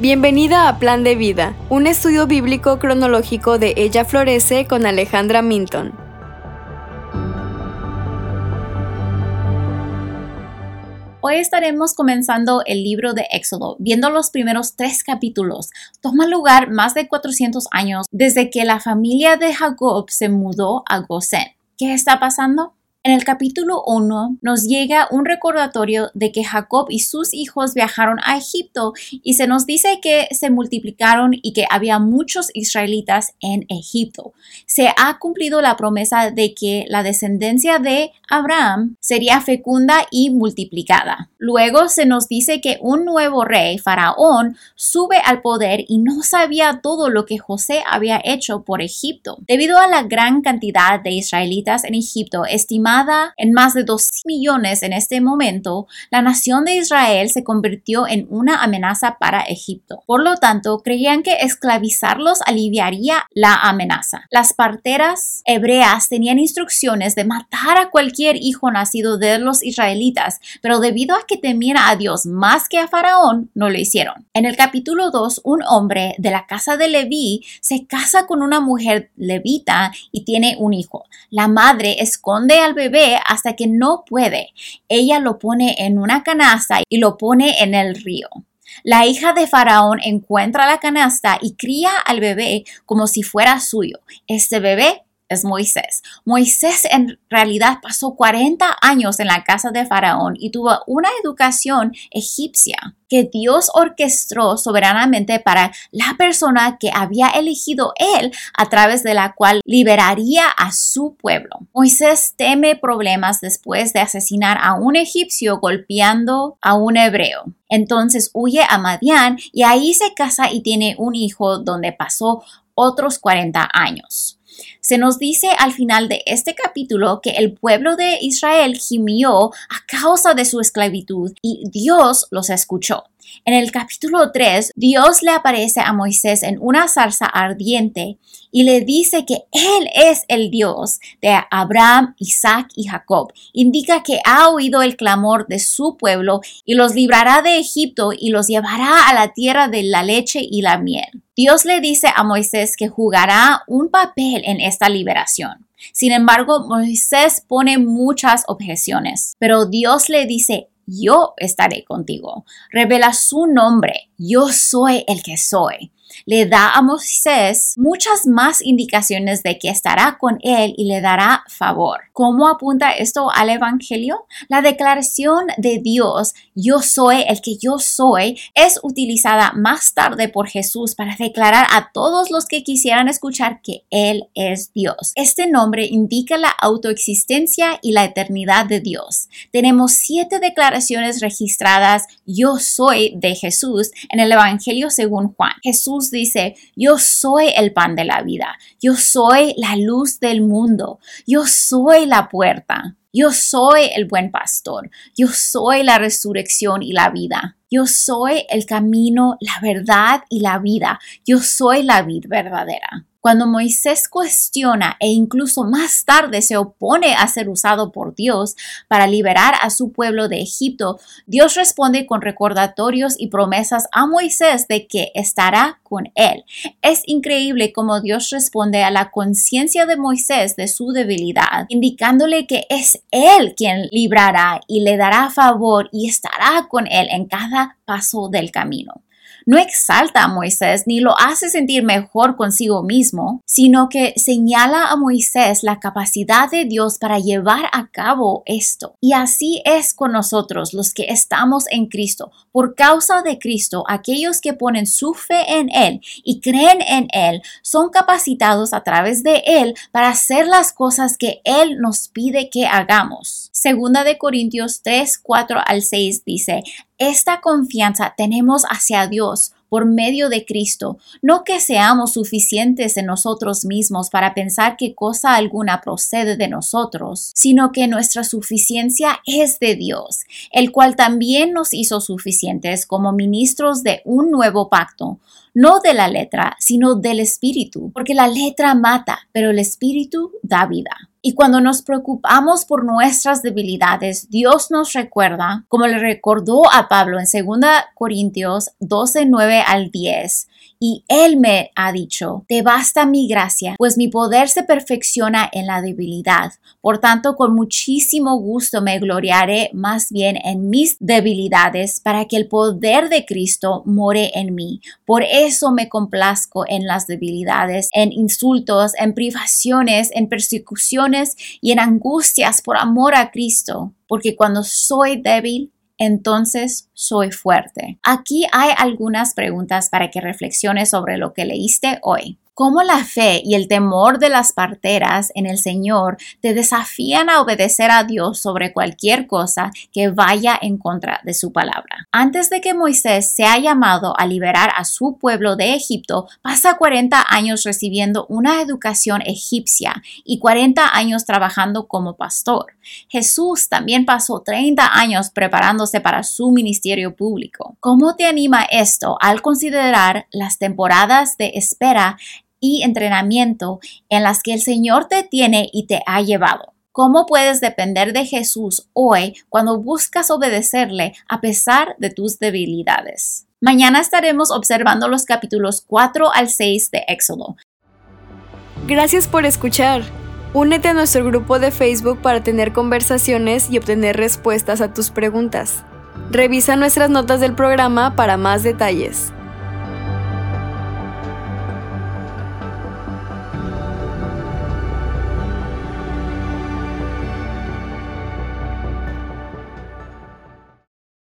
Bienvenida a Plan de Vida, un estudio bíblico cronológico de Ella Florece con Alejandra Minton. Hoy estaremos comenzando el libro de Éxodo, viendo los primeros tres capítulos. Toma lugar más de 400 años desde que la familia de Jacob se mudó a Gosén. ¿Qué está pasando? En el capítulo 1 nos llega un recordatorio de que Jacob y sus hijos viajaron a Egipto y se nos dice que se multiplicaron y que había muchos israelitas en Egipto. Se ha cumplido la promesa de que la descendencia de Abraham sería fecunda y multiplicada. Luego se nos dice que un nuevo rey, Faraón, sube al poder y no sabía todo lo que José había hecho por Egipto. Debido a la gran cantidad de israelitas en Egipto, estimado en más de 2 millones en este momento, la nación de Israel se convirtió en una amenaza para Egipto. Por lo tanto, creían que esclavizarlos aliviaría la amenaza. Las parteras hebreas tenían instrucciones de matar a cualquier hijo nacido de los israelitas, pero debido a que temían a Dios más que a Faraón, no lo hicieron. En el capítulo 2, un hombre de la casa de Leví se casa con una mujer levita y tiene un hijo. La madre esconde al bebé hasta que no puede. Ella lo pone en una canasta y lo pone en el río. La hija de Faraón encuentra la canasta y cría al bebé como si fuera suyo. Este bebé es Moisés. Moisés en realidad pasó 40 años en la casa de Faraón y tuvo una educación egipcia que Dios orquestó soberanamente para la persona que había elegido él a través de la cual liberaría a su pueblo. Moisés teme problemas después de asesinar a un egipcio golpeando a un hebreo. Entonces huye a Madián y ahí se casa y tiene un hijo donde pasó otros 40 años. Se nos dice al final de este capítulo que el pueblo de Israel gimió a causa de su esclavitud y Dios los escuchó. En el capítulo 3, Dios le aparece a Moisés en una zarza ardiente y le dice que Él es el Dios de Abraham, Isaac y Jacob. Indica que ha oído el clamor de su pueblo y los librará de Egipto y los llevará a la tierra de la leche y la miel. Dios le dice a Moisés que jugará un papel en esta liberación. Sin embargo, Moisés pone muchas objeciones, pero Dios le dice, yo estaré contigo. Revela su nombre, yo soy el que soy le da a Moisés muchas más indicaciones de que estará con él y le dará favor. ¿Cómo apunta esto al Evangelio? La declaración de Dios, yo soy el que yo soy, es utilizada más tarde por Jesús para declarar a todos los que quisieran escuchar que Él es Dios. Este nombre indica la autoexistencia y la eternidad de Dios. Tenemos siete declaraciones registradas, yo soy de Jesús, en el Evangelio según Juan. Dice, yo soy el pan de la vida, yo soy la luz del mundo, yo soy la puerta, yo soy el buen pastor, yo soy la resurrección y la vida. Yo soy el camino, la verdad y la vida. Yo soy la vida verdadera. Cuando Moisés cuestiona e incluso más tarde se opone a ser usado por Dios para liberar a su pueblo de Egipto, Dios responde con recordatorios y promesas a Moisés de que estará con él. Es increíble cómo Dios responde a la conciencia de Moisés de su debilidad, indicándole que es él quien librará y le dará favor y estará con él en cada paso del camino no exalta a Moisés ni lo hace sentir mejor consigo mismo, sino que señala a Moisés la capacidad de Dios para llevar a cabo esto. Y así es con nosotros los que estamos en Cristo. Por causa de Cristo, aquellos que ponen su fe en Él y creen en Él son capacitados a través de Él para hacer las cosas que Él nos pide que hagamos. Segunda de Corintios 3, 4 al 6 dice, esta confianza tenemos hacia Dios por medio de Cristo, no que seamos suficientes en nosotros mismos para pensar que cosa alguna procede de nosotros, sino que nuestra suficiencia es de Dios, el cual también nos hizo suficientes como ministros de un nuevo pacto, no de la letra, sino del Espíritu, porque la letra mata, pero el Espíritu da vida. Y cuando nos preocupamos por nuestras debilidades, Dios nos recuerda, como le recordó a Pablo en 2 Corintios 12, 9 al 10, y Él me ha dicho, te basta mi gracia, pues mi poder se perfecciona en la debilidad. Por tanto, con muchísimo gusto me gloriaré más bien en mis debilidades para que el poder de Cristo more en mí. Por eso me complazco en las debilidades, en insultos, en privaciones, en persecuciones y en angustias por amor a Cristo. Porque cuando soy débil, entonces soy fuerte. Aquí hay algunas preguntas para que reflexiones sobre lo que leíste hoy cómo la fe y el temor de las parteras en el Señor te desafían a obedecer a Dios sobre cualquier cosa que vaya en contra de su palabra. Antes de que Moisés sea llamado a liberar a su pueblo de Egipto, pasa 40 años recibiendo una educación egipcia y 40 años trabajando como pastor. Jesús también pasó 30 años preparándose para su ministerio público. ¿Cómo te anima esto al considerar las temporadas de espera y entrenamiento en las que el Señor te tiene y te ha llevado. ¿Cómo puedes depender de Jesús hoy cuando buscas obedecerle a pesar de tus debilidades? Mañana estaremos observando los capítulos 4 al 6 de Éxodo. Gracias por escuchar. Únete a nuestro grupo de Facebook para tener conversaciones y obtener respuestas a tus preguntas. Revisa nuestras notas del programa para más detalles.